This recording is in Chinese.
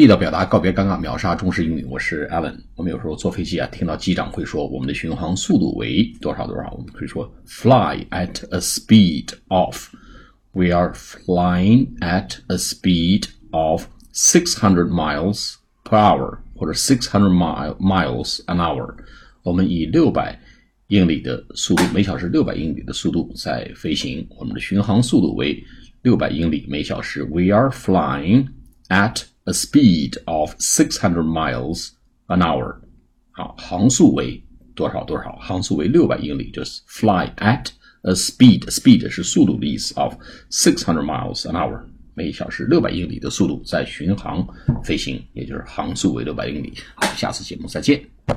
地道表达，告别尴尬，秒杀中式英语。我是 Alan。我们有时候坐飞机啊，听到机长会说我们的巡航速度为多少多少，我们可以说 fly at a speed of。We are flying at a speed of six hundred miles per hour，或者 six hundred mile miles an hour。我们以六百英里的速度，每小时六百英里的速度在飞行。我们的巡航速度为六百英里每小时。We are flying at a speed of six hundred miles an hour。好，航速为多少多少？航速为六百英里，就是 fly at a speed。speed 是速度的意思，of six hundred miles an hour，每小时六百英里的速度在巡航飞行，也就是航速为六百英里。好，下次节目再见。